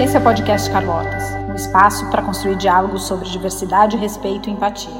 Esse é o podcast Carlotas, um espaço para construir diálogos sobre diversidade, respeito e empatia.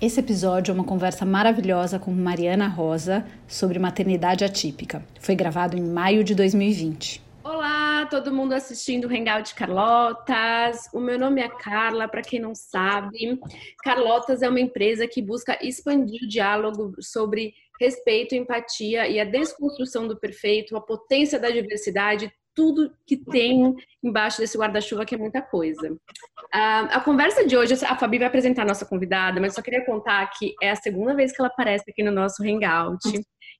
Esse episódio é uma conversa maravilhosa com Mariana Rosa sobre maternidade atípica. Foi gravado em maio de 2020. Olá, todo mundo assistindo o Hangout Carlotas. O meu nome é Carla, para quem não sabe. Carlotas é uma empresa que busca expandir o diálogo sobre respeito, empatia e a desconstrução do perfeito, a potência da diversidade, tudo que tem embaixo desse guarda-chuva, que é muita coisa. Uh, a conversa de hoje, a Fabi vai apresentar a nossa convidada, mas só queria contar que é a segunda vez que ela aparece aqui no nosso Hangout.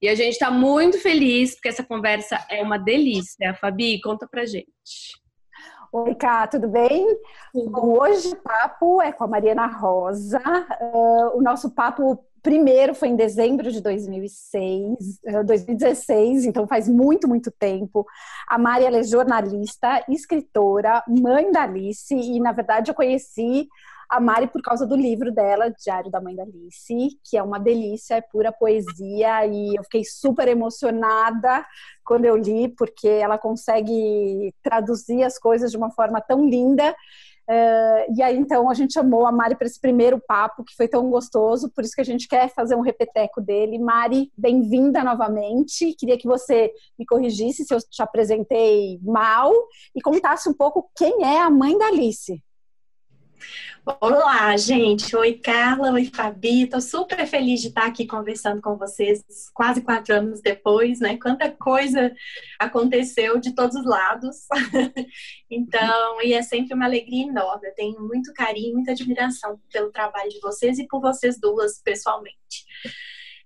E a gente está muito feliz, porque essa conversa é uma delícia. Fabi, conta pra gente. Oi, Cá, tudo bem? Bom, hoje o papo é com a Mariana Rosa. Uh, o nosso papo primeiro foi em dezembro de 2006, 2016, eh, então faz muito, muito tempo. A Mari é jornalista, escritora, mãe da Alice, e na verdade eu conheci a Mari por causa do livro dela, Diário da Mãe da Alice, que é uma delícia, é pura poesia, e eu fiquei super emocionada quando eu li, porque ela consegue traduzir as coisas de uma forma tão linda Uh, e aí, então, a gente chamou a Mari para esse primeiro papo, que foi tão gostoso, por isso que a gente quer fazer um repeteco dele. Mari, bem-vinda novamente. Queria que você me corrigisse se eu te apresentei mal e contasse um pouco quem é a mãe da Alice. Olá, gente. Oi, Carla. Oi, Fabi. Estou super feliz de estar aqui conversando com vocês quase quatro anos depois, né? Quanta coisa aconteceu de todos os lados. então, e é sempre uma alegria enorme. Eu tenho muito carinho, muita admiração pelo trabalho de vocês e por vocês duas pessoalmente.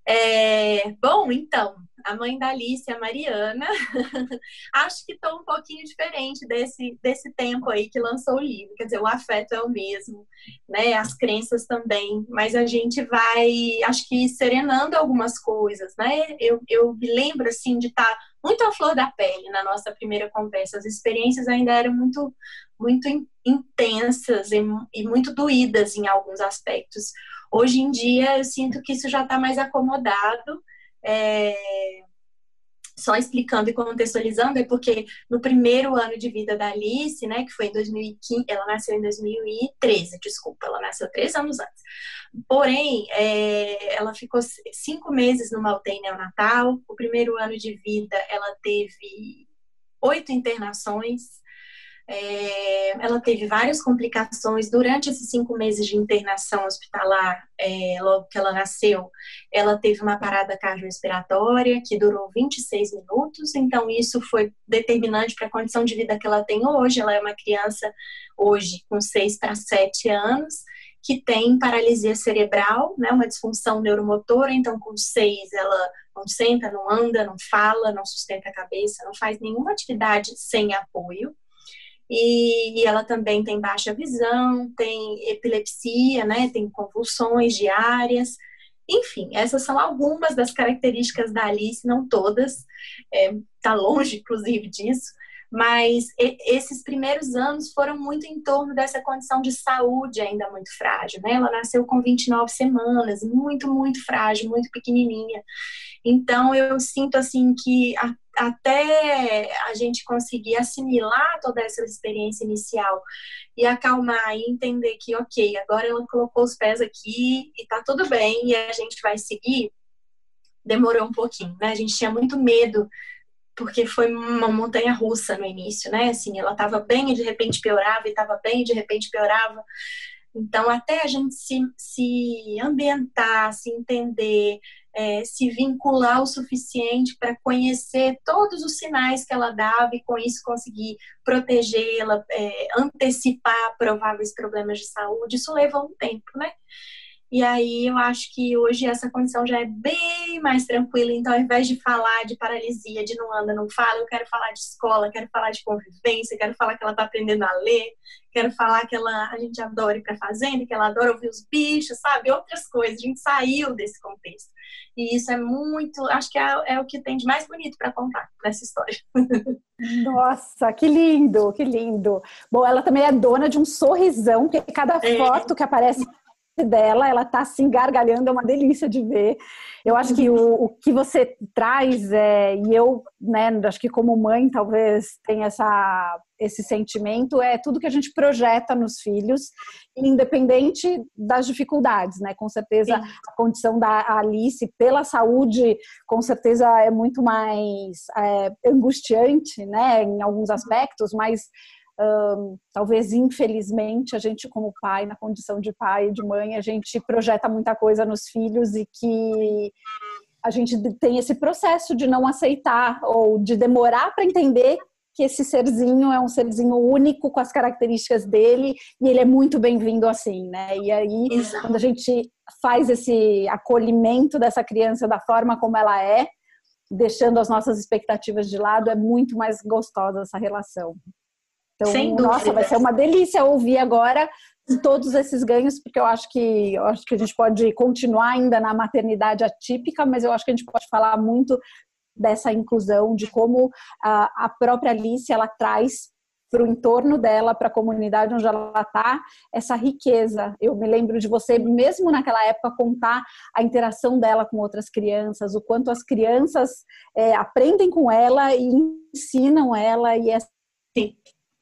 É, bom, então, a mãe da Alice, a Mariana, acho que estou um pouquinho diferente desse, desse tempo aí que lançou o livro. Quer dizer, o afeto é o mesmo, né? As crenças também, mas a gente vai, acho que serenando algumas coisas, né? Eu, eu me lembro, assim, de estar tá muito à flor da pele na nossa primeira conversa. As experiências ainda eram muito, muito intensas e, e muito doídas em alguns aspectos. Hoje em dia, eu sinto que isso já está mais acomodado. É... Só explicando e contextualizando, é porque no primeiro ano de vida da Alice, né, que foi em 2015, ela nasceu em 2013, desculpa, ela nasceu três anos antes. Porém, é, ela ficou cinco meses numa UTI neonatal. O primeiro ano de vida, ela teve oito internações, é, ela teve várias complicações durante esses cinco meses de internação hospitalar, é, logo que ela nasceu. Ela teve uma parada cardiorrespiratória que durou 26 minutos, então isso foi determinante para a condição de vida que ela tem hoje. Ela é uma criança hoje com 6 para 7 anos que tem paralisia cerebral, né, uma disfunção neuromotora, então com seis ela não senta, não anda, não fala, não sustenta a cabeça, não faz nenhuma atividade sem apoio e, ela também tem baixa visão, tem epilepsia, né, tem convulsões diárias. Enfim, essas são algumas das características da Alice, não todas, está é, longe, inclusive, disso, mas esses primeiros anos foram muito em torno dessa condição de saúde ainda muito frágil, né? Ela nasceu com 29 semanas, muito, muito frágil, muito pequenininha. Então eu sinto assim que a, até a gente conseguir assimilar toda essa experiência inicial e acalmar e entender que, ok, agora ela colocou os pés aqui e tá tudo bem e a gente vai seguir, demorou um pouquinho, né? A gente tinha muito medo porque foi uma montanha russa no início, né? Assim, ela estava bem e de repente piorava, e estava bem e de repente piorava. Então, até a gente se, se ambientar, se entender, é, se vincular o suficiente para conhecer todos os sinais que ela dava e com isso conseguir protegê-la, é, antecipar prováveis problemas de saúde, isso leva um tempo, né? E aí eu acho que hoje essa condição já é bem mais tranquila. Então, ao invés de falar de paralisia, de não anda, não fala, eu quero falar de escola, quero falar de convivência, quero falar que ela está aprendendo a ler, quero falar que ela, a gente adora ir para fazenda, que ela adora ouvir os bichos, sabe? Outras coisas. A gente saiu desse contexto. E isso é muito, acho que é, é o que tem de mais bonito para contar nessa história. Nossa, que lindo, que lindo. Bom, ela também é dona de um sorrisão, porque cada é. foto que aparece dela, ela tá se engargalhando, é uma delícia de ver. Eu acho que o, o que você traz, é, e eu, né, acho que como mãe talvez tenha essa, esse sentimento, é tudo que a gente projeta nos filhos, independente das dificuldades, né? Com certeza Sim. a condição da Alice pela saúde, com certeza é muito mais é, angustiante, né, em alguns aspectos, mas um, talvez infelizmente a gente como pai na condição de pai e de mãe a gente projeta muita coisa nos filhos e que a gente tem esse processo de não aceitar ou de demorar para entender que esse serzinho é um serzinho único com as características dele e ele é muito bem-vindo assim, né? E aí, Exato. quando a gente faz esse acolhimento dessa criança da forma como ela é, deixando as nossas expectativas de lado, é muito mais gostosa essa relação. Então, Sem nossa, vai ser uma delícia ouvir agora todos esses ganhos, porque eu acho que eu acho que a gente pode continuar ainda na maternidade atípica, mas eu acho que a gente pode falar muito dessa inclusão, de como a, a própria Alice ela traz para o entorno dela, para a comunidade onde ela está, essa riqueza. Eu me lembro de você, mesmo naquela época, contar a interação dela com outras crianças, o quanto as crianças é, aprendem com ela e ensinam ela, e essa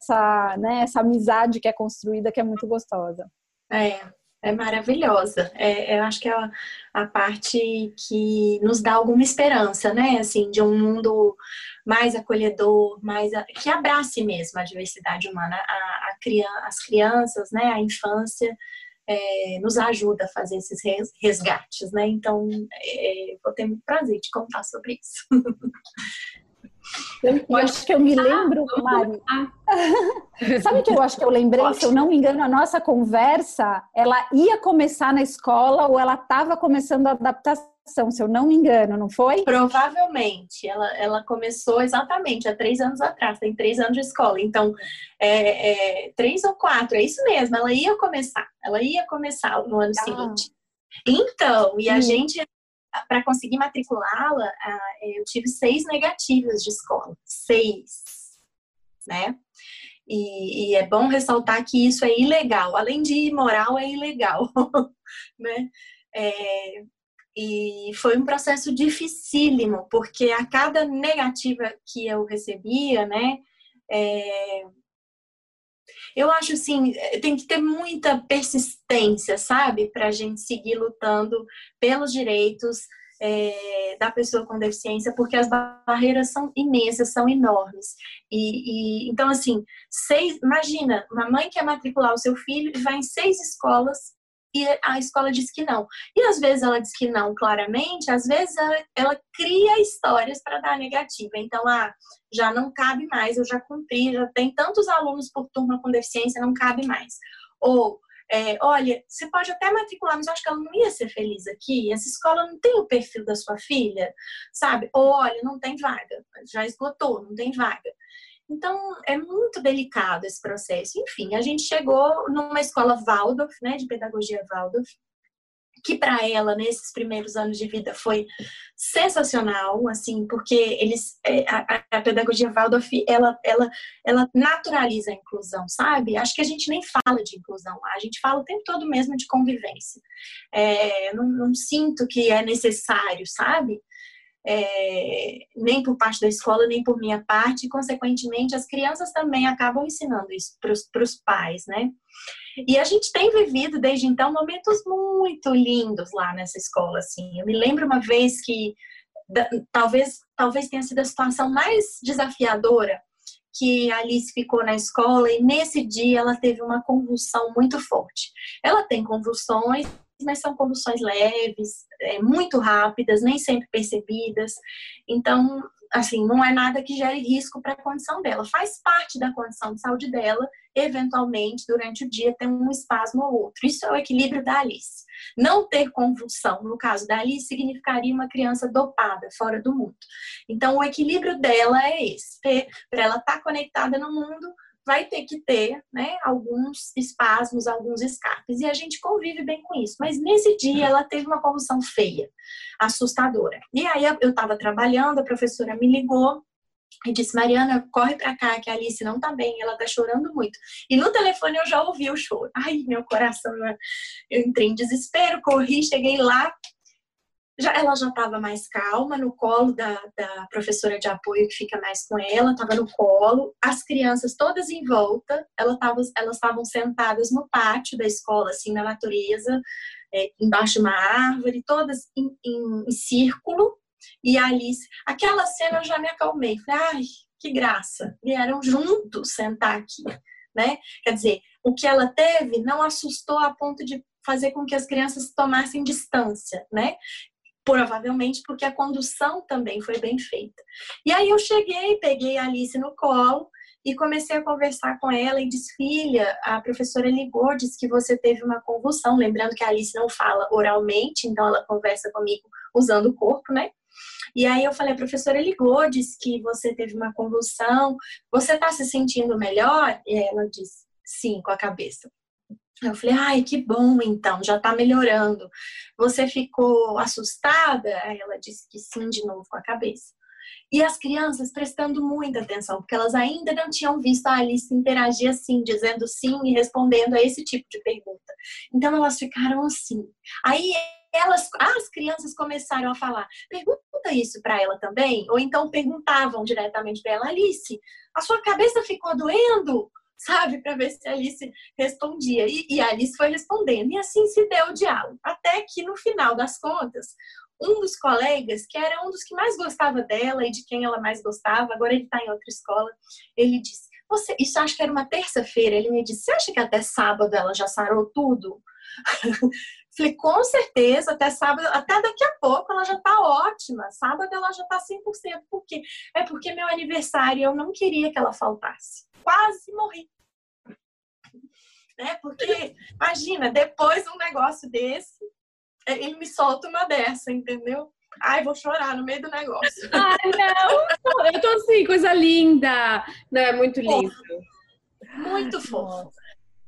essa, né, essa amizade que é construída que é muito gostosa. É, é maravilhosa. É, eu acho que é a, a, parte que nos dá alguma esperança, né? Assim, de um mundo mais acolhedor, mais a, que abrace mesmo a diversidade humana. A, a as crianças, né? A infância é, nos ajuda a fazer esses resgates, né? Então, é, vou ter muito prazer de contar sobre isso. Eu, eu acho que eu me lembro, Mari. Sabe que eu acho que eu lembrei, se eu não me engano, a nossa conversa, ela ia começar na escola ou ela estava começando a adaptação, se eu não me engano, não foi? Provavelmente. Ela, ela começou exatamente há três anos atrás, tem três anos de escola. Então, é, é, três ou quatro, é isso mesmo, ela ia começar. Ela ia começar no ano ah. seguinte. Então, e a hum. gente para conseguir matriculá-la, eu tive seis negativas de escola. Seis. Né? E, e, é bom ressaltar que isso é ilegal. Além de imoral, é ilegal. né? É, e foi um processo dificílimo, porque a cada negativa que eu recebia, né, é, eu acho assim, eh, tem que ter muita persistência, sabe? Para a gente seguir lutando pelos direitos é, da pessoa com deficiência, porque as barreiras são imensas, são enormes. E, e, então, assim, seis, imagina, uma mãe quer matricular o seu filho e vai em seis escolas e a escola diz que não. E às vezes ela diz que não claramente, às vezes ela, ela cria histórias para dar negativa. Então, ah, já não cabe mais, eu já cumpri, já tem tantos alunos por turma com deficiência, não cabe mais. Ou, é, olha, você pode até matricular, mas eu acho que ela não ia ser feliz aqui. Essa escola não tem o perfil da sua filha, sabe? Ou, olha, não tem vaga, já esgotou, não tem vaga. Então, é muito delicado esse processo. Enfim, a gente chegou numa escola Waldorf, né, de pedagogia Waldorf, que para ela nesses primeiros anos de vida foi sensacional, assim, porque eles é, a, a, pedagogia Waldorf ela, ela, ela naturaliza a inclusão, sabe? Acho que a gente nem fala de inclusão a gente fala o tempo todo mesmo de convivência. É, não, não sinto que é necessário, sabe? É, nem por parte da escola, nem por minha parte, e, consequentemente, as crianças também acabam ensinando isso para os pais, né? E a gente tem vivido desde então momentos muito lindos lá nessa escola, assim. Eu me lembro uma vez que da, talvez talvez tenha sido a situação mais desafiadora que a Alice ficou na escola e nesse dia ela teve uma convulsão muito forte. Ela tem convulsões mas são convulsões leves, é, muito rápidas, nem sempre percebidas. Então, assim, não é nada que gere risco para a condição dela. Faz parte da condição de saúde dela, eventualmente, durante o dia, ter um espasmo ou outro. Isso é o equilíbrio da Alice. Não ter convulsão, no caso da Alice, significaria uma criança dopada, fora do mundo. Então, o equilíbrio dela é esse: para ela estar tá conectada no mundo vai ter que ter né, alguns espasmos, alguns escapes. E a gente convive bem com isso. Mas nesse dia ela teve uma convulsão feia, assustadora. E aí eu estava trabalhando, a professora me ligou e disse: Mariana, corre pra cá, que a Alice não tá bem, ela tá chorando muito. E no telefone eu já ouvi o choro. Ai, meu coração, eu entrei em desespero, corri, cheguei lá. Já, ela já estava mais calma no colo da, da professora de apoio que fica mais com ela, estava no colo, as crianças todas em volta, ela tava, elas estavam sentadas no pátio da escola, assim, na natureza, é, embaixo de uma árvore, todas em, em, em círculo, e a Alice, aquela cena eu já me acalmei. Falei, ai, que graça. Vieram juntos sentar aqui, né? Quer dizer, o que ela teve não assustou a ponto de fazer com que as crianças tomassem distância, né? Provavelmente porque a condução também foi bem feita. E aí eu cheguei, peguei a Alice no colo e comecei a conversar com ela e disse: Filha, a professora ligou, disse que você teve uma convulsão. Lembrando que a Alice não fala oralmente, então ela conversa comigo usando o corpo, né? E aí eu falei, a professora ligou, disse que você teve uma convulsão, você está se sentindo melhor? E ela disse, sim, com a cabeça. Eu falei, ai, que bom então, já tá melhorando. Você ficou assustada? Ela disse que sim, de novo com a cabeça. E as crianças prestando muita atenção, porque elas ainda não tinham visto a Alice interagir assim, dizendo sim e respondendo a esse tipo de pergunta. Então elas ficaram assim. Aí elas, as crianças começaram a falar: pergunta isso para ela também, ou então perguntavam diretamente para ela: Alice, a sua cabeça ficou doendo? Sabe, para ver se a Alice respondia. E, e a Alice foi respondendo. E assim se deu o diálogo. Até que no final das contas, um dos colegas, que era um dos que mais gostava dela e de quem ela mais gostava, agora ele está em outra escola, ele disse: Você, isso acho que era uma terça-feira. Ele me disse: Você acha que até sábado ela já sarou tudo? Falei, com certeza, até sábado, até daqui a pouco ela já tá ótima. Sábado ela já tá 100%. Por quê? É porque meu aniversário eu não queria que ela faltasse. Quase morri. Né? Porque, imagina, depois de um negócio desse, é, ele me solta uma dessa, entendeu? Ai, vou chorar no meio do negócio. Ai, não! Eu tô assim, coisa linda! Não, é muito lindo. Muito fofo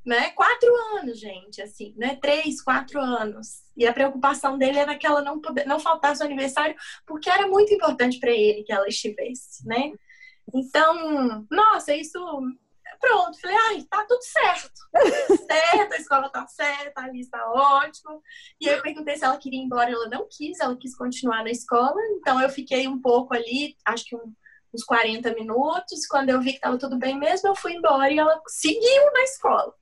né? Quatro anos, gente, assim, né? Três, quatro anos. E a preocupação dele era que ela não, poder, não faltasse o aniversário, porque era muito importante para ele que ela estivesse, né? Então, nossa, isso. Pronto, falei, ai, tá tudo certo. certo, a escola tá certa, a lista tá ótima. E eu perguntei se ela queria ir embora, ela não quis, ela quis continuar na escola. Então eu fiquei um pouco ali, acho que um, uns 40 minutos. Quando eu vi que estava tudo bem mesmo, eu fui embora e ela seguiu na escola,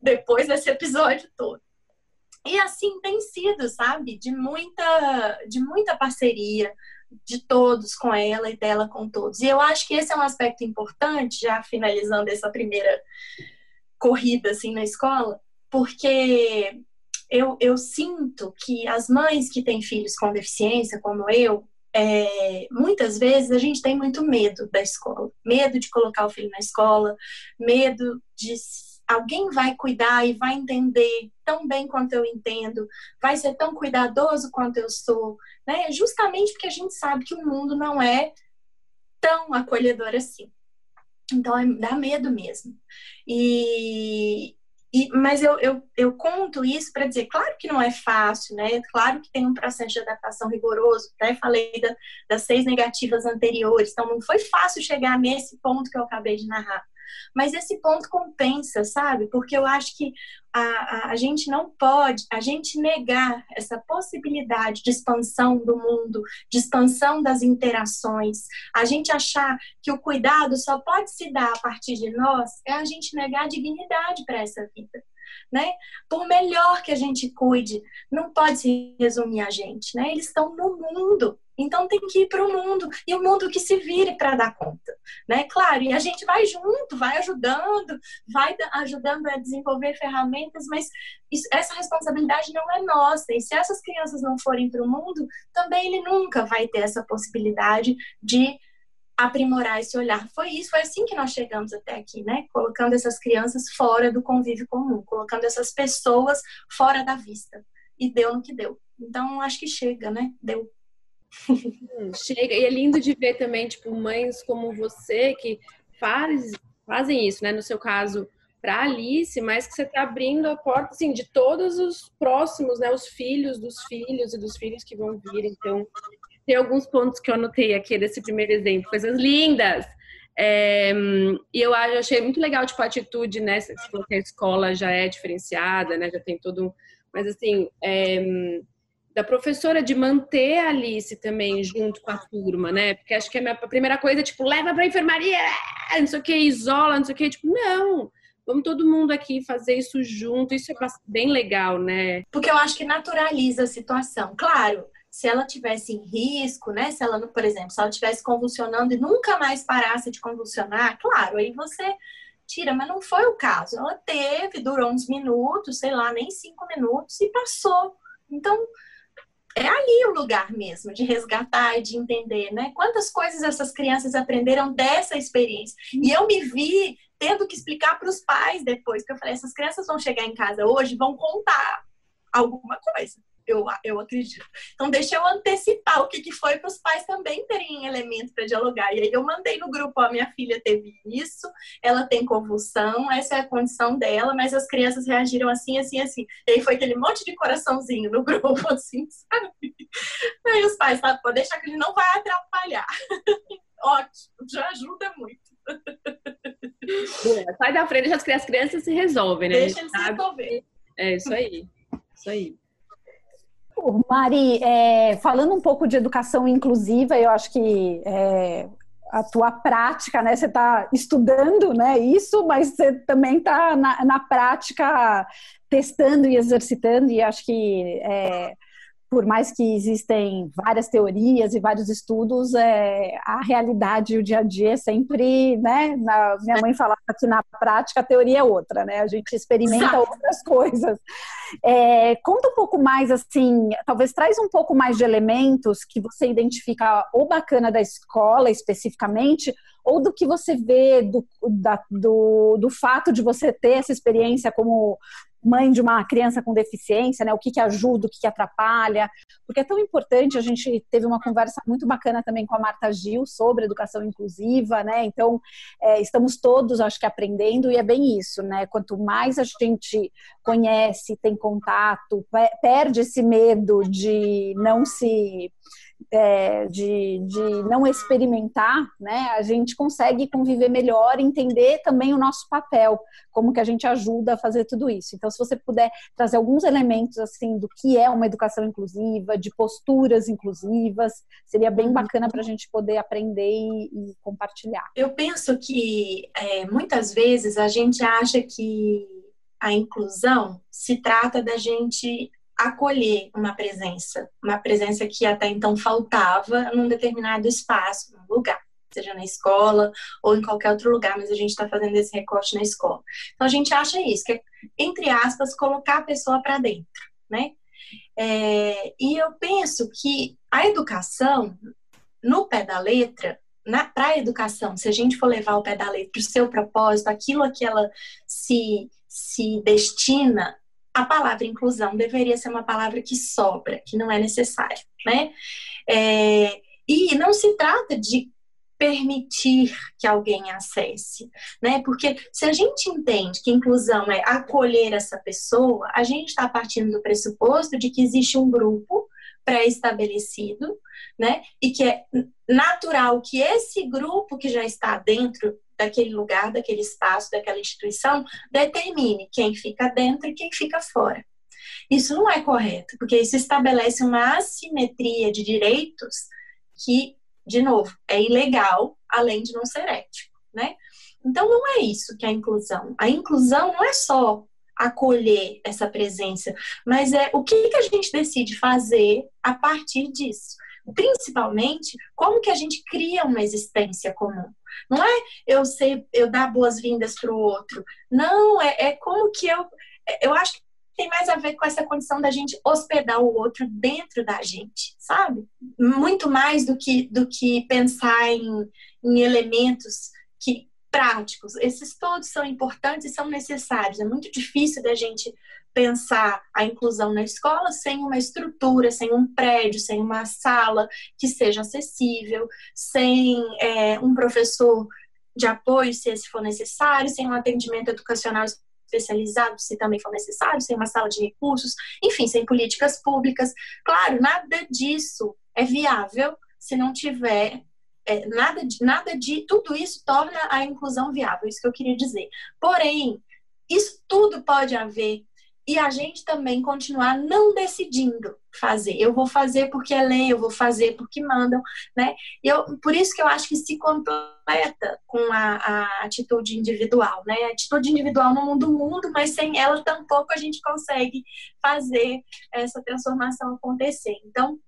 depois desse episódio todo. E assim tem sido, sabe? De muita, de muita parceria de todos com ela e dela com todos. E eu acho que esse é um aspecto importante, já finalizando essa primeira corrida assim na escola, porque eu, eu sinto que as mães que têm filhos com deficiência, como eu, é, muitas vezes a gente tem muito medo da escola, medo de colocar o filho na escola, medo de alguém vai cuidar e vai entender tão bem quanto eu entendo, vai ser tão cuidadoso quanto eu sou, né? Justamente porque a gente sabe que o mundo não é tão acolhedor assim. Então, é, dá medo mesmo. E, e, mas eu, eu, eu conto isso para dizer, claro que não é fácil, né? Claro que tem um processo de adaptação rigoroso. Até falei da, das seis negativas anteriores, então não foi fácil chegar nesse ponto que eu acabei de narrar. Mas esse ponto compensa, sabe? Porque eu acho que a, a, a, gente não pode, a gente negar essa possibilidade de expansão do mundo, de expansão das interações, a gente achar que o cuidado só pode se dar a partir de nós, é a gente negar a dignidade para essa vida. Né? Por melhor que a gente cuide, não pode se resumir a gente, né? Eles estão no mundo, então tem que ir para o mundo e o mundo que se vire para dar conta, né? Claro, e a gente vai junto, vai ajudando, vai ajudando a desenvolver ferramentas, mas isso, essa responsabilidade não é nossa. E se essas crianças não forem para o mundo, também ele nunca vai ter essa possibilidade de aprimorar esse olhar. Foi isso, foi assim que nós chegamos até aqui, né? Colocando essas crianças fora do convívio comum, colocando essas pessoas fora da vista. E deu no que deu. Então, acho que chega, né? Deu. Hum, chega, e é lindo de ver também, tipo, mães como você que faz, fazem isso, né? No seu caso, para Alice, mas que você está abrindo a porta, assim, de todos os próximos, né? Os filhos dos filhos e dos filhos que vão vir. Então, tem alguns pontos que eu anotei aqui desse primeiro exemplo, coisas lindas. É, e eu achei muito legal, tipo, a atitude, né? Você falou que a escola já é diferenciada, né? Já tem todo um. Mas, assim, é, da professora de manter a Alice também junto com a turma, né? Porque acho que a minha primeira coisa é, tipo, leva pra enfermaria, não sei o que, isola, não sei o que. Tipo, não, vamos todo mundo aqui fazer isso junto. Isso é bem legal, né? Porque eu acho que naturaliza a situação. Claro, se ela tivesse em risco, né? Se ela, por exemplo, se ela tivesse convulsionando e nunca mais parasse de convulsionar, claro, aí você tira, mas não foi o caso. Ela teve, durou uns minutos, sei lá, nem cinco minutos e passou. Então, é ali o lugar mesmo de resgatar e de entender, né? Quantas coisas essas crianças aprenderam dessa experiência. E eu me vi tendo que explicar para os pais depois, que eu falei, essas crianças vão chegar em casa hoje, vão contar alguma coisa eu, eu acredito. Então, deixa eu antecipar o que, que foi para os pais também terem elementos para dialogar. E aí eu mandei no grupo, ó, minha filha teve isso, ela tem convulsão, essa é a condição dela, mas as crianças reagiram assim, assim, assim. E aí foi aquele monte de coraçãozinho no grupo, assim, sabe? Aí os pais, tá, pode deixar que ele não vai atrapalhar. Ótimo, já ajuda muito. sai da frente, deixa as crianças se resolvem, né? Deixa eles se resolver. É isso aí. Isso aí. Mari, é, falando um pouco de educação inclusiva, eu acho que é, a tua prática, né? Você está estudando, né? Isso, mas você também está na, na, prática testando e exercitando, e acho que é, por mais que existem várias teorias e vários estudos, é, a realidade o dia a dia é sempre, né? Na, minha mãe falava que na prática a teoria é outra, né? A gente experimenta Exato. outras coisas. É, conta um pouco mais, assim, talvez traz um pouco mais de elementos que você identifica ou bacana da escola especificamente, ou do que você vê do, da, do, do fato de você ter essa experiência como mãe de uma criança com deficiência, né? O que, que ajuda, o que, que atrapalha, porque é tão importante. A gente teve uma conversa muito bacana também com a Marta Gil sobre educação inclusiva, né? Então, é, estamos todos, acho que, aprendendo, e é bem isso, né? Quanto mais a gente conhece, tem contato, perde esse medo de não se é, de, de não experimentar, né, a gente consegue conviver melhor, entender também o nosso papel, como que a gente ajuda a fazer tudo isso. Então, se você puder trazer alguns elementos assim do que é uma educação inclusiva, de posturas inclusivas, seria bem uhum. bacana para a gente poder aprender e, e, compartilhar. Eu penso que é, muitas vezes a gente acha que a inclusão se trata da gente acolher uma presença, uma presença que até então faltava num determinado espaço, num lugar, seja na escola ou em qualquer outro lugar, mas a gente está fazendo esse recorte na escola. Então a gente acha isso, que é, entre aspas, colocar a pessoa para dentro, né? É, e eu penso que a educação, no pé da letra, para a educação, se a gente for levar o pé da letra o seu propósito, aquilo a que ela se, se destina a palavra inclusão deveria ser uma palavra que sobra, que não é necessária, né? É, e não se trata de permitir que alguém acesse, né? Porque se a gente entende que inclusão é acolher essa pessoa, a gente está partindo do pressuposto de que existe um grupo pré-estabelecido, né? E que é natural que esse grupo que já está dentro daquele lugar, daquele espaço, daquela instituição, determine quem fica dentro e quem fica fora. Isso não é correto, porque isso estabelece uma assimetria de direitos que, de novo, é ilegal, além de não ser ético, né? Então, não é isso que é a inclusão. A inclusão não é só acolher essa presença, mas é o que, que a gente decide fazer a partir disso. Principalmente, como que a gente cria uma existência comum. Não é eu ser, eu dar boas-vindas para o outro. Não, é, é como que eu. Eu acho que tem mais a ver com essa condição da gente hospedar o outro dentro da gente, sabe? Muito mais do que, do que pensar em, em elementos que práticos. Esses todos são importantes e são necessários. É muito difícil da gente pensar a inclusão na escola sem uma estrutura, sem um prédio, sem uma sala que seja acessível, sem é, um professor de apoio, se esse for necessário, sem um atendimento educacional especializado, se também for necessário, sem uma sala de recursos, enfim, sem políticas públicas. Claro, nada disso é viável se não tiver é, nada, de, nada de tudo isso torna a inclusão viável, isso que eu queria dizer. Porém, isso tudo pode haver e a gente também continuar não decidindo fazer. Eu vou fazer porque é lei, eu vou fazer porque mandam, né? Eu, por isso que eu acho que se completa com a, a atitude individual, né? A atitude individual no mundo mundo, mas sem ela tampouco a gente consegue fazer essa transformação acontecer. Então,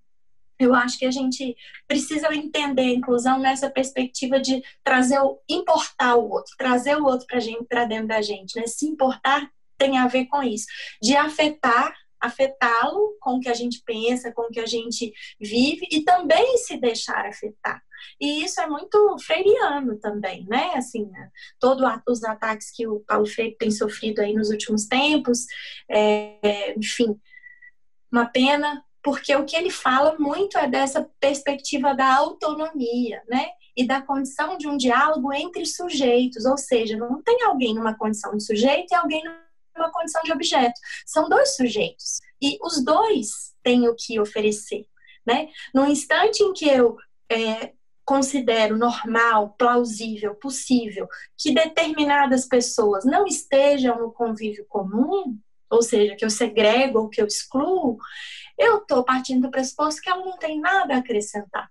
eu acho que a gente precisa entender a inclusão nessa perspectiva de trazer o importar o outro, trazer o outro para gente, para dentro da gente, né? Se importar tem a ver com isso, de afetar, afetá-lo com o que a gente pensa, com o que a gente vive e também se deixar afetar. E isso é muito freiriano também, né? Assim, né? todos os ataques que o Paulo Freire tem sofrido aí nos últimos tempos, é, enfim, uma pena, porque o que ele fala muito é dessa perspectiva da autonomia, né? E da condição de um diálogo entre sujeitos, ou seja, não tem alguém numa condição de sujeito e alguém numa condição de objeto. São dois sujeitos e os dois têm o que oferecer, né? No instante em que eu é, considero normal, plausível, possível que determinadas pessoas não estejam no convívio comum, ou seja, que eu segrego ou que eu excluo, eu estou partindo do pressuposto que ela não tem nada a acrescentar,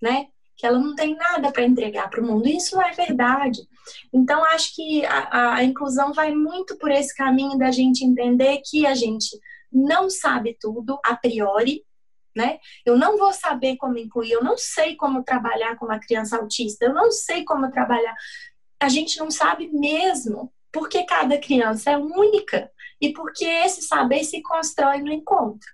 né? Que ela não tem nada para entregar para o mundo. Isso não é verdade. Então, acho que a, a inclusão vai muito por esse caminho da gente entender que a gente não sabe tudo a priori, né? Eu não vou saber como incluir, eu não sei como trabalhar com uma criança autista, eu não sei como trabalhar. A gente não sabe mesmo, porque cada criança é única e porque esse saber se constrói no encontro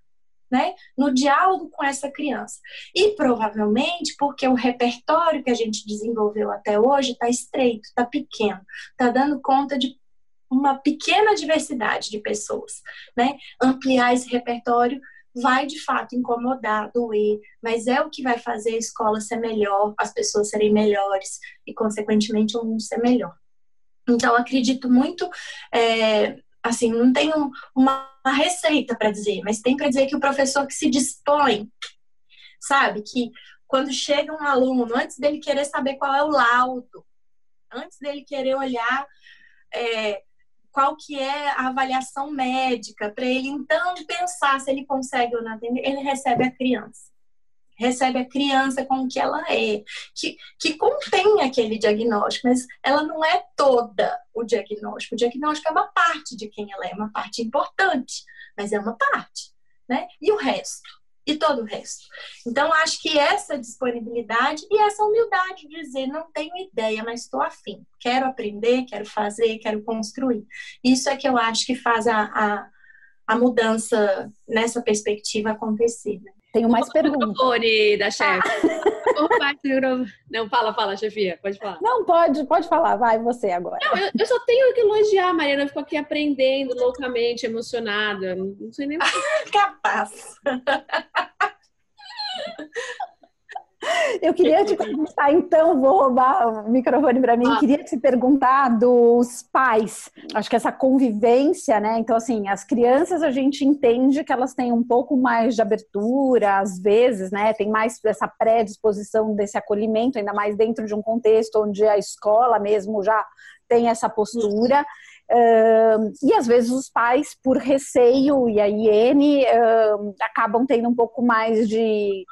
né, no diálogo com essa criança. E provavelmente porque o repertório que a gente desenvolveu até hoje está estreito, está pequeno, está dando conta de uma pequena diversidade de pessoas, né? Ampliar esse repertório vai de fato incomodar, doer, mas é o que vai fazer a escola ser melhor, as pessoas serem melhores e, consequentemente, o mundo ser melhor. Então, acredito muito é, assim, não um, uma, uma receita para dizer, mas tem para dizer que o professor que se dispõe, sabe, que quando chega um aluno, antes dele querer saber qual é o laudo, antes dele querer olhar é, qual que é a avaliação médica, para ele então pensar se ele consegue ou não atender, ele recebe a criança recebe a criança com o que ela é, que, que contém aquele diagnóstico, mas ela não é toda o diagnóstico. O diagnóstico é uma parte de quem ela é, uma parte importante, mas é uma parte, né? E o resto? E todo o resto. Então, acho que essa disponibilidade e essa humildade de dizer, não tenho ideia, mas estou afim. Quero aprender, quero fazer, quero construir. Isso é que eu acho que faz a, a, a mudança nessa perspectiva acontecer. Né? Tenho mais perguntas. microfone da chefe. Não, fala, fala, chefia, pode falar. Não, pode, pode falar, vai você agora. Não, eu, eu só tenho que elogiar, Mariana ficou aqui aprendendo loucamente, emocionada. Não sei nem. Capaz. Eu queria te perguntar, então, vou roubar o microfone para mim. Ah. Queria te perguntar dos pais. Acho que essa convivência, né? Então, assim, as crianças a gente entende que elas têm um pouco mais de abertura, às vezes, né? Tem mais essa predisposição desse acolhimento, ainda mais dentro de um contexto onde a escola mesmo já tem essa postura. Uh, e às vezes os pais, por receio e a uh, acabam tendo um pouco mais de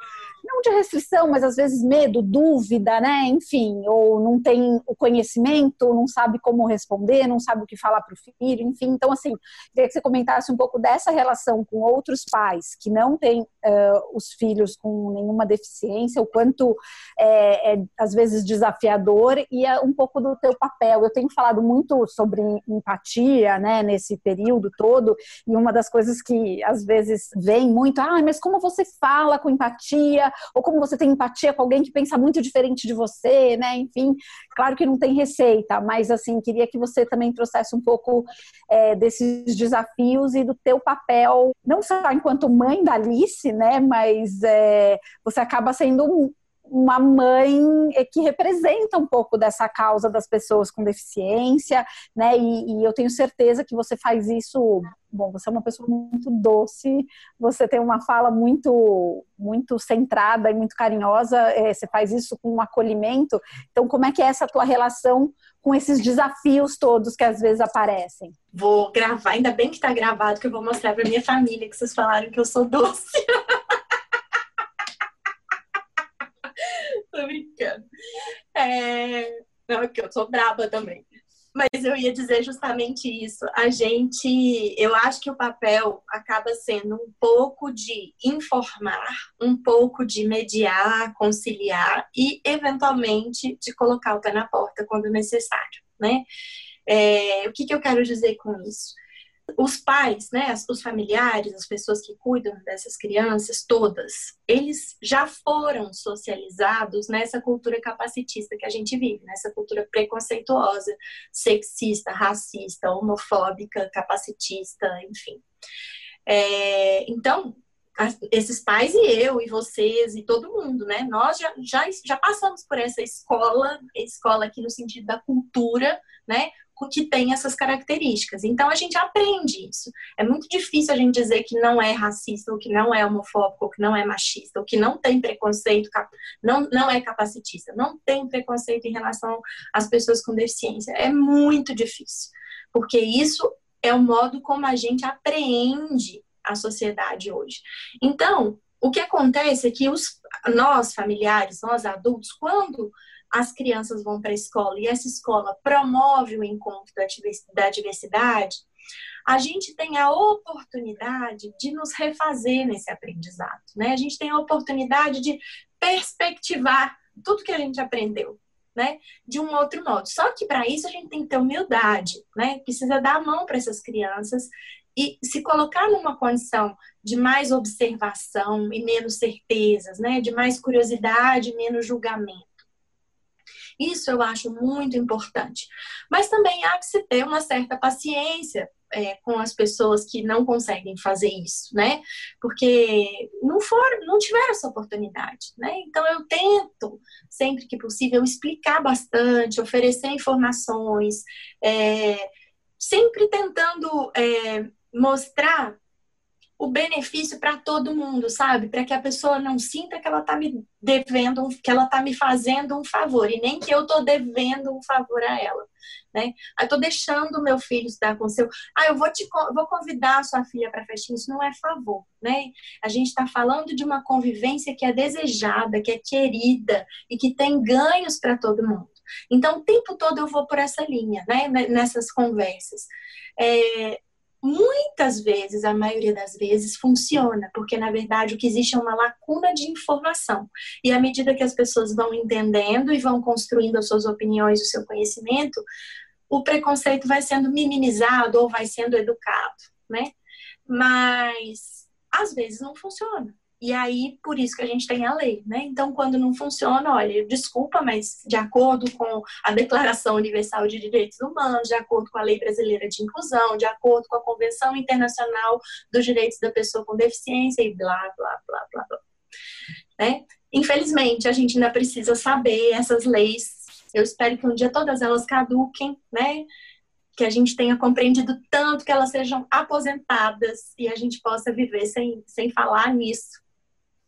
não de restrição, mas às vezes medo, dúvida, né? Enfim, ou não tem o conhecimento, não sabe como responder, não sabe o que falar para o filho, enfim. Então, assim, queria que você comentasse um pouco dessa relação com outros pais que não têm uh, os filhos com nenhuma deficiência, o quanto é, é às vezes desafiador e é um pouco do teu papel. Eu tenho falado muito sobre empatia, né, nesse período todo, e uma das coisas que às vezes vem muito, ah, mas como você fala com empatia? Ou como você tem empatia com alguém que pensa muito diferente de você, né? Enfim, claro que não tem receita, mas assim, queria que você também trouxesse um pouco é, desses desafios e do teu papel, não só enquanto mãe da Alice, né? Mas é, você acaba sendo um, uma mãe que representa um pouco dessa causa das pessoas com deficiência, né? E, e, eu tenho certeza que você faz isso. Bom, você é uma pessoa muito doce, você tem uma fala muito, muito centrada e muito carinhosa. É, você faz isso com um acolhimento. Então, como é que é essa tua relação com esses desafios todos que às vezes aparecem? Vou gravar, ainda bem que está gravado, que eu vou mostrar para minha família que vocês falaram que eu sou doce. Tô brincando. É... Não, é que eu sou braba também. Mas eu ia dizer justamente isso. A gente, eu acho que o papel acaba sendo um pouco de informar, um pouco de mediar, conciliar e, eventualmente, de colocar o pé na porta quando necessário, né? É, o que, que eu quero dizer com isso? Os pais, né, os familiares, as pessoas que cuidam dessas crianças, todas, eles já foram socializados nessa cultura capacitista que a gente vive, nessa cultura preconceituosa, sexista, racista, homofóbica, capacitista, enfim. É, então, esses pais e eu e vocês e todo mundo, né? Nós já, já, já passamos por essa escola, escola aqui no sentido da cultura, né? Que tem essas características. Então a gente aprende isso. É muito difícil a gente dizer que não é racista, ou que não é homofóbico, ou que não é machista, ou que não tem preconceito, não, não é capacitista, não tem preconceito em relação às pessoas com deficiência. É muito difícil, porque isso é o modo como a gente apreende a sociedade hoje. Então, o que acontece é que os, nós, familiares, nós adultos, quando as crianças vão para a escola e essa escola promove o encontro da diversidade, a gente tem a oportunidade de nos refazer nesse aprendizado, né? A gente tem a oportunidade de perspectivar tudo que a gente aprendeu, né? De um outro modo. Só que para isso a gente tem que ter humildade, né? Precisa dar a mão para essas crianças e se colocar numa condição de mais observação e menos certezas, né? De mais curiosidade, menos julgamento. Isso eu acho muito importante. Mas também há que se ter uma certa paciência é, com as pessoas que não conseguem fazer isso, né? Porque não foram, não tiveram essa oportunidade, né? Então eu tento, sempre que possível, explicar bastante, oferecer informações, é, sempre tentando é, mostrar o benefício para todo mundo, sabe? Para que a pessoa não sinta que ela está me devendo, que ela está me fazendo um favor, e nem que eu estou devendo um favor a ela, né? Aí estou deixando meu filho estar com seu. Ah, eu vou te vou convidar a sua filha para festinha, isso não é favor, né? A gente está falando de uma convivência que é desejada, que é querida e que tem ganhos para todo mundo. Então, o tempo todo eu vou por essa linha, né? Nessas conversas. É, muitas vezes, a maioria das vezes, funciona, porque na verdade o que existe é uma lacuna de informação. E à medida que as pessoas vão entendendo e vão construindo as suas opiniões, o seu conhecimento, o preconceito vai sendo minimizado ou vai sendo educado, né? Mas às vezes não funciona. E aí, por isso que a gente tem a lei, né? Então, quando não funciona, olha, desculpa, mas de acordo com a Declaração Universal de Direitos Humanos, de acordo com a Lei Brasileira de Inclusão, de acordo com a Convenção Internacional dos Direitos da Pessoa com Deficiência e blá, blá, blá, blá, blá. Né? Infelizmente, a gente ainda precisa saber essas leis. Eu espero que um dia todas elas caduquem, né? que a gente tenha compreendido tanto que elas sejam aposentadas e a gente possa viver sem, sem falar nisso,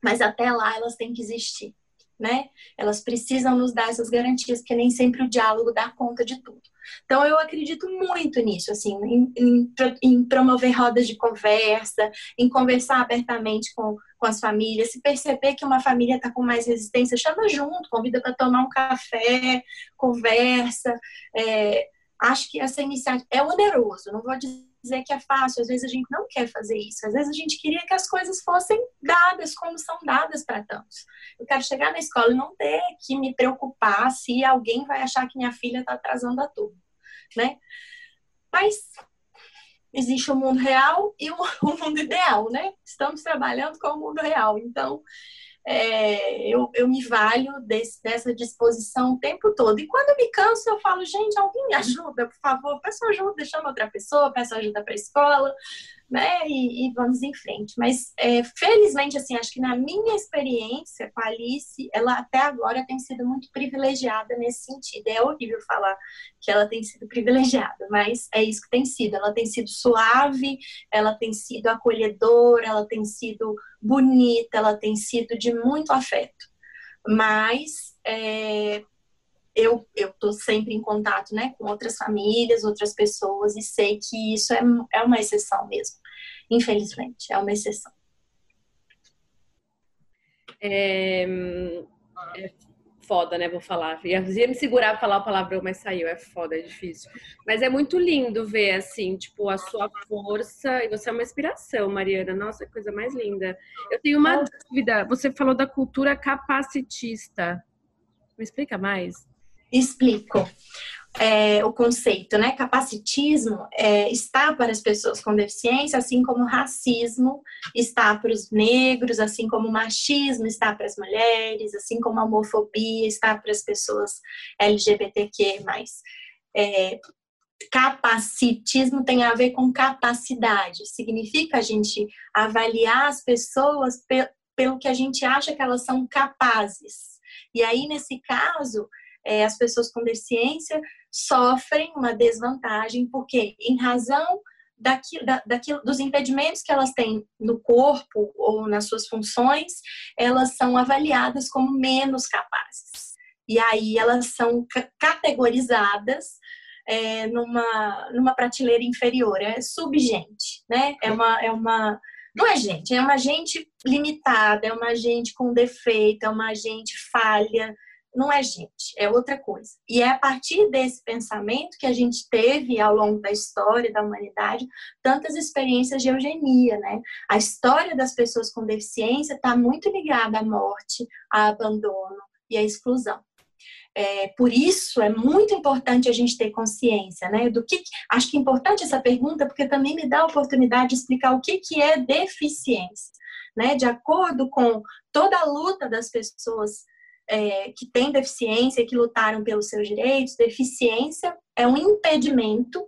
mas até lá elas têm que existir, né? Elas precisam nos dar essas garantias, porque nem sempre o diálogo dá conta de tudo. Então eu acredito muito nisso, assim, em, em, em promover rodas de conversa, em conversar abertamente com, com as famílias, se perceber que uma família está com mais resistência, chama junto, convida para tomar um café, conversa. É, acho que essa iniciativa é oneroso, não vou dizer dizer que é fácil, às vezes a gente não quer fazer isso, às vezes a gente queria que as coisas fossem dadas como são dadas para tantos. Eu quero chegar na escola e não ter que me preocupar se alguém vai achar que minha filha está atrasando a turma, né? Mas existe o mundo real e o mundo ideal, né? Estamos trabalhando com o mundo real, então é, eu, eu me valho desse, dessa disposição o tempo todo. E quando eu me canso, eu falo, gente, alguém me ajuda, por favor, peço ajuda, chama outra pessoa, peço ajuda para a escola, né? E, e, vamos em frente. Mas, é, felizmente, assim, acho que na minha experiência com a Alice, ela até agora tem sido muito privilegiada nesse sentido. É horrível falar que ela tem sido privilegiada, mas é isso que tem sido. Ela tem sido suave, ela tem sido acolhedora, ela tem sido bonita, ela tem sido de muito afeto. Mas é, eu estou sempre em contato né, com outras famílias, outras pessoas, e sei que isso é, é uma exceção mesmo. Infelizmente, é uma exceção. É, é foda, né? Vou falar. Ia, ia me segurar para falar a palavra, mas saiu. É foda, é difícil. Mas é muito lindo ver, assim, tipo, a sua força. E você é uma inspiração, Mariana. Nossa, coisa mais linda. Eu tenho uma dúvida. Você falou da cultura capacitista. Me explica mais explico é, o conceito, né? Capacitismo é, está para as pessoas com deficiência, assim como racismo está para os negros, assim como machismo está para as mulheres, assim como a homofobia está para as pessoas LGBTQ+. É, capacitismo tem a ver com capacidade, significa a gente avaliar as pessoas pelo que a gente acha que elas são capazes. E aí, nesse caso, é, as pessoas com deficiência sofrem uma desvantagem, porque em razão daquilo, da, daquilo, dos impedimentos que elas têm no corpo ou nas suas funções, elas são avaliadas como menos capazes. E aí elas são categorizadas é, numa, numa prateleira inferior, é subgente, né? É uma, é uma não é gente, é uma gente limitada, é uma gente com defeito, é uma gente falha, não é gente, é outra coisa. E é a partir desse pensamento que a gente teve ao longo da história da humanidade tantas experiências de eugenia, né? A história das pessoas com deficiência está muito ligada à morte, ao abandono e à exclusão. É, por isso é muito importante a gente ter consciência, né? Do que acho que é importante essa pergunta porque também me dá a oportunidade de explicar o que que é deficiência, né? De acordo com toda a luta das pessoas é, que têm deficiência que lutaram pelos seus direitos, deficiência é um impedimento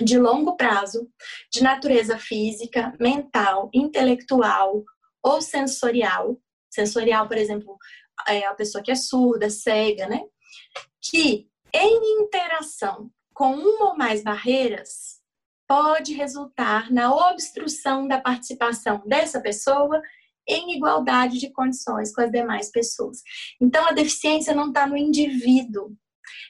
de longo prazo, de natureza física, mental, intelectual ou sensorial. Sensorial, por exemplo, é a pessoa que é surda, cega, né? Que em interação com uma ou mais barreiras pode resultar na obstrução da participação dessa pessoa em igualdade de condições com as demais pessoas. Então, a deficiência não está no indivíduo,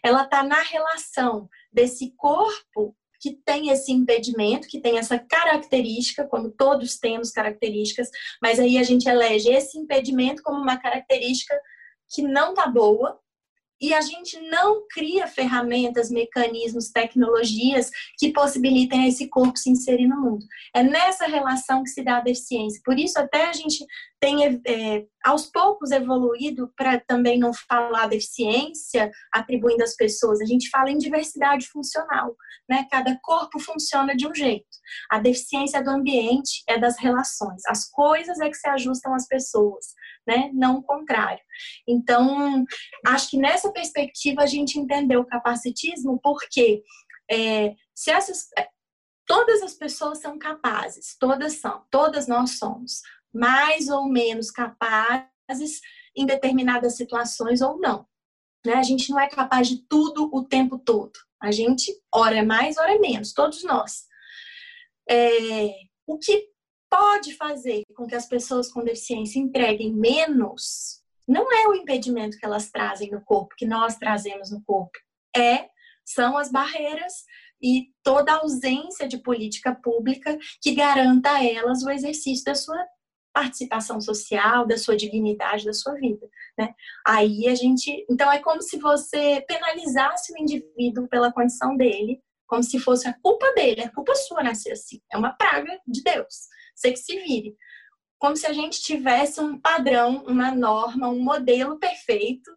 ela está na relação desse corpo que tem esse impedimento, que tem essa característica, como todos temos características, mas aí a gente elege esse impedimento como uma característica que não tá boa, e a gente não cria ferramentas, mecanismos, tecnologias que possibilitem esse corpo se inserir no mundo. É nessa relação que se dá a deficiência. Por isso, até a gente tem é, aos poucos evoluído para também não falar deficiência atribuindo às pessoas, a gente fala em diversidade funcional, né? Cada corpo funciona de um jeito. A deficiência é do ambiente, é das relações. As coisas é que se ajustam às pessoas, né? Não o contrário. Então, acho que nessa perspectiva a gente entendeu o capacitismo porque é, se essas é, todas as pessoas são capazes, todas são, todas nós somos mais ou menos capazes em determinadas situações ou não. Né? A gente não é capaz de tudo o tempo todo. A gente, ora é mais, ora é menos, todos nós. É, o que pode fazer com que as pessoas com deficiência entreguem menos não é o impedimento que elas trazem no corpo, que nós trazemos no corpo, é são as barreiras e toda a ausência de política pública que garanta a elas o exercício da sua participação social, da sua dignidade, da sua vida, né? Aí a gente, então é como se você penalizasse o indivíduo pela condição dele, como se fosse a culpa dele, é culpa sua nascer assim, é uma praga de Deus, você que se vire. Como se a gente tivesse um padrão, uma norma, um modelo perfeito,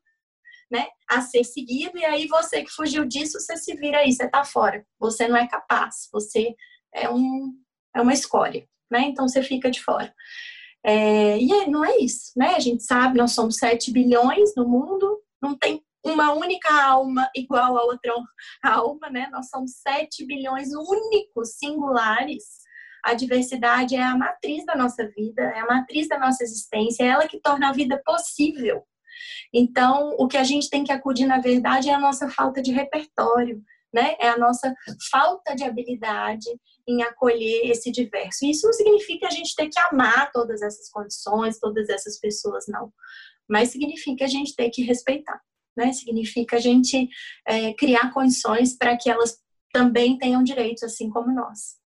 né, a ser seguido, e aí você que fugiu disso, você se vira aí, você tá fora, você não é capaz, você é um é uma escolha, né? Então você fica de fora. É, e não é isso, né? A gente sabe, nós somos 7 bilhões no mundo, não tem uma única alma igual a outra alma, né? Nós somos 7 bilhões únicos, singulares. A diversidade é a matriz da nossa vida, é a matriz da nossa existência, é ela que torna a vida possível. Então, o que a gente tem que acudir, na verdade, é a nossa falta de repertório, né? É a nossa falta de habilidade em acolher esse diverso. Isso não significa a gente ter que amar todas essas condições, todas essas pessoas, não. Mas significa a gente ter que respeitar, né? Significa a gente é, criar condições para que elas também tenham direitos, assim como nós.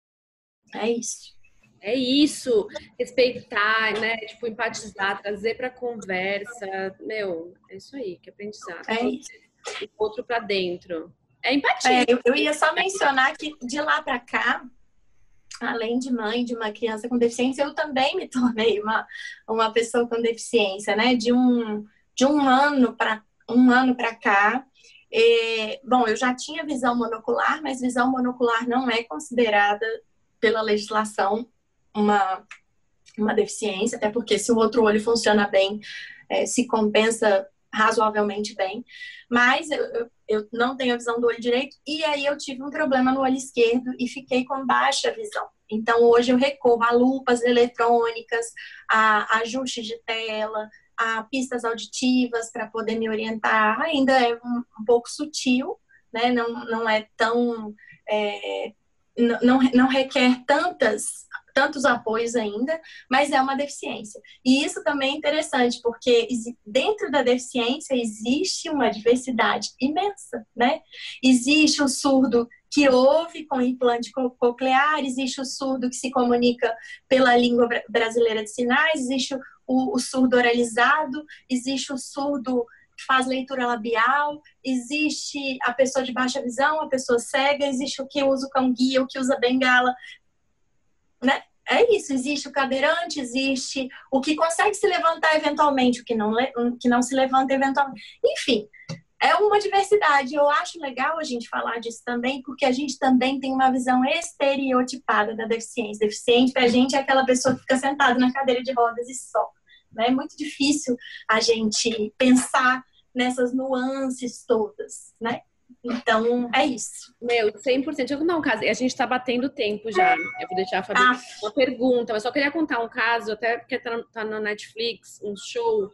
É isso. É isso, respeitar, né? Tipo, empatizar, trazer para conversa. Meu, é isso aí, que aprendizado. É isso. O outro para dentro. É empatia. É, eu, eu, ia só mencionar que de lá para cá, além de mãe de uma criança com deficiência, eu também me tornei uma, uma pessoa com deficiência, né? De um, de um ano para um ano para cá. É, bom, eu já tinha visão monocular, mas visão monocular não é considerada pela legislação uma, uma deficiência, até porque se o outro olho funciona bem, é, se compensa razoavelmente bem. Mas eu, eu não tenho a visão do olho direito, e aí eu tive um problema no olho esquerdo e fiquei com baixa visão. Então hoje eu recorro a lupas eletrônicas, a ajustes de tela, a pistas auditivas para poder me orientar. Ainda é um, um, pouco sutil, né? não, não é tão. É, não, não requer tantas tantos apoios ainda, mas é uma deficiência. E isso também é interessante, porque dentro da deficiência existe uma diversidade imensa, né? Existe o surdo que ouve com implante coclear, existe o surdo que se comunica pela língua brasileira de sinais, existe o, o surdo oralizado, existe o surdo faz leitura labial, existe a pessoa de baixa visão, a pessoa cega, existe o que usa o cão guia, o que usa bengala né? É isso, existe o cadeirante, existe o que consegue se levantar eventualmente, o que não, o que não se levanta eventualmente. Enfim, é uma diversidade. Eu acho legal a gente falar disso também, porque a gente também tem uma visão estereotipada da deficiência. Deficiente, pra gente, é aquela pessoa que fica sentada na cadeira de rodas e só. Né? É muito difícil a gente pensar nessas nuances todas, né? Então, é isso. Meu, 100%. Eu não, caso, a gente está batendo tempo já. Eu vou deixar a Fabi ah. uma pergunta. Eu só queria contar um caso, até porque tá, tá no Netflix, um show,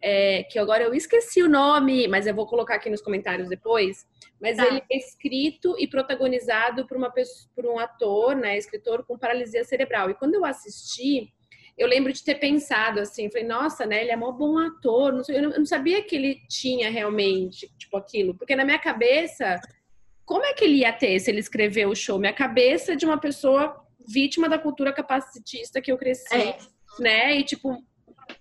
é, que agora eu esqueci o nome, mas eu vou colocar aqui nos comentários depois. Mas tá. ele é escrito e protagonizado por, uma por um ator, né, escritor com paralisia cerebral. E quando eu assisti, eu lembro de ter pensado assim, falei, nossa, né, ele é um bom ator, não sei, eu não sabia que ele tinha realmente, tipo, aquilo, porque na minha cabeça, como é que ele ia ter se ele escreveu o show? Minha cabeça é de uma pessoa vítima da cultura capacitista que eu cresci, é. né, e tipo,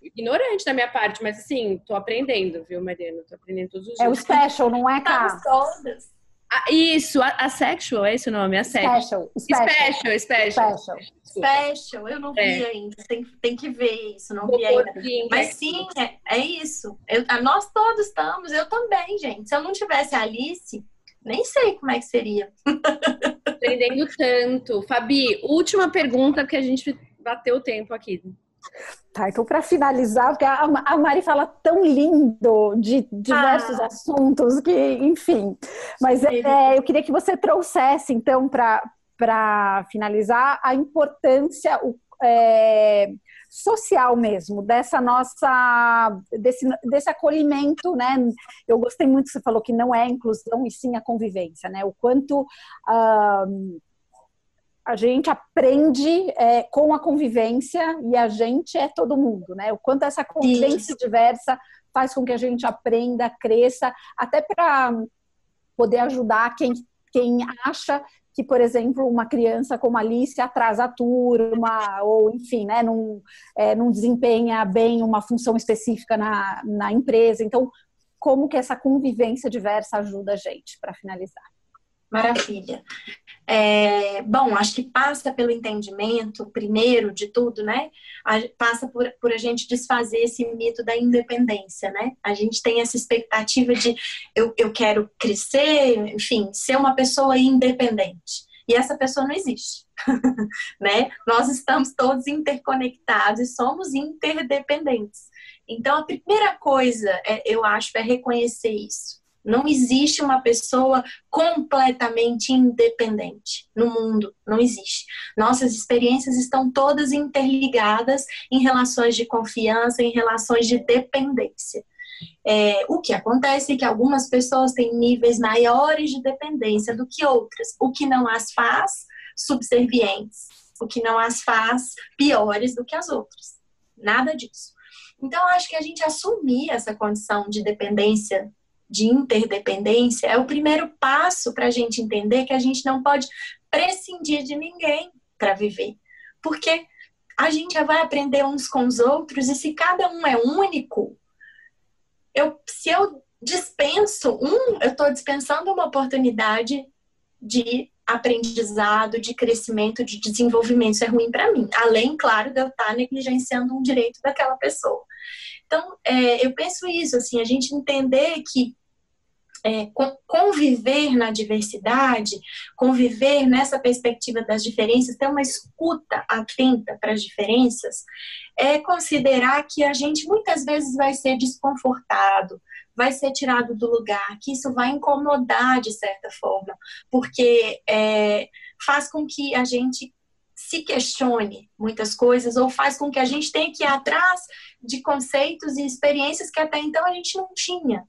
ignorante da minha parte, mas assim, tô aprendendo, viu, Mariana? Tô aprendendo todos os dias. É o special, não é, cara? Todas. Ah, isso, asexual, é esse o nome? Asexual. Special. Special, special. Special. special. Eu não vi é. ainda. Tem, tem que ver isso, não vi ainda. Mas sim, é, é isso. Eu, nós todos estamos, eu também, gente. Se eu não tivesse a Alice, nem sei como é que seria. Aprendendo tanto. Fabi, última pergunta, porque a gente bateu o tempo aqui. Tá, então para finalizar, porque a Mari fala tão lindo de diversos ah. assuntos que, enfim. Mas é, eu queria que você trouxesse, então, para finalizar, a importância é, social mesmo, dessa nossa, desse, desse acolhimento, né? Eu gostei muito que você falou que não é inclusão e sim a convivência, né? O quanto. Uh, a gente aprende é, com a convivência e a gente é todo mundo, né? O quanto essa convivência Isso. diversa faz com que a gente aprenda, cresça, até para poder ajudar quem, quem acha que, por exemplo, uma criança como Alice atrasa a turma, ou enfim, né, não, é, não desempenha bem uma função específica na, na empresa. Então, como que essa convivência diversa ajuda a gente, para finalizar? Maravilha. É, bom, acho que passa pelo entendimento, primeiro de tudo, né? A, passa por, por a gente desfazer esse mito da independência, né? A gente tem essa expectativa de eu, eu quero crescer, enfim, ser uma pessoa independente. E essa pessoa não existe. né? Nós estamos todos interconectados e somos interdependentes. Então, a primeira coisa, é, eu acho, é reconhecer isso. Não existe uma pessoa completamente independente no mundo, não existe. Nossas experiências estão todas interligadas em relações de confiança, em relações de dependência. É, o que acontece é que algumas pessoas têm níveis maiores de dependência do que outras, o que não as faz subservientes, o que não as faz piores do que as outras. Nada disso. Então, acho que a gente assumir essa condição de dependência de interdependência é o primeiro passo para a gente entender que a gente não pode prescindir de ninguém para viver. Porque a gente já vai aprender uns com os outros e se cada um é único, eu, se eu dispenso um, eu estou dispensando uma oportunidade de aprendizado, de crescimento, de desenvolvimento. Isso é ruim para mim. Além, claro, de eu estar negligenciando um direito daquela pessoa. Então, é, eu penso isso, assim, a gente entender que é, conviver na diversidade, conviver nessa perspectiva das diferenças, ter uma escuta atenta para as diferenças, é considerar que a gente muitas vezes vai ser desconfortado, vai ser tirado do lugar, que isso vai incomodar de certa forma, porque é, faz com que a gente se questione muitas coisas ou faz com que a gente tenha que ir atrás de conceitos e experiências que até então a gente não tinha.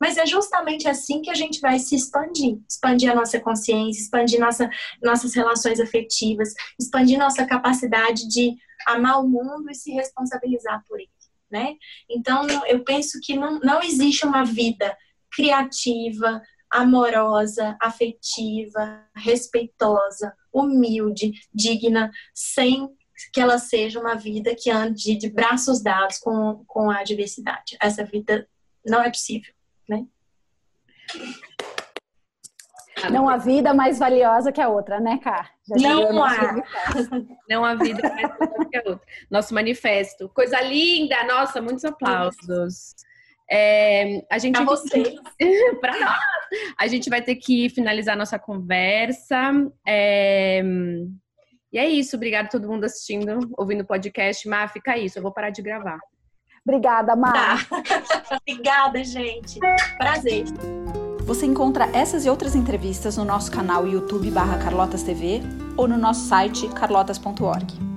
Mas é justamente assim que a gente vai se expandir, expandir a nossa consciência, expandir nossa, nossas relações afetivas, expandir nossa capacidade de amar o mundo e se responsabilizar por ele, né? Então, eu penso que não, não existe uma vida criativa, amorosa, afetiva, respeitosa, humilde, digna, sem que ela seja uma vida que ande de braços dados com, com a diversidade. Essa vida não é possível né? Não há vida mais valiosa que a outra, né, Cá? não há. Não há vida mais valiosa que a outra. Nosso manifesto. Coisa linda! Nossa, muitos aplausos. É, a gente para nós. A gente vai ter que finalizar nossa conversa. É, e é isso. Obrigada a todo mundo assistindo, ouvindo o podcast. Má, fica isso. Eu vou parar de gravar. Obrigada, Mar. Tá. Obrigada, gente. Prazer. Você encontra essas e outras entrevistas no nosso canal YouTube barra Carlotas TV ou no nosso site carlotas.org.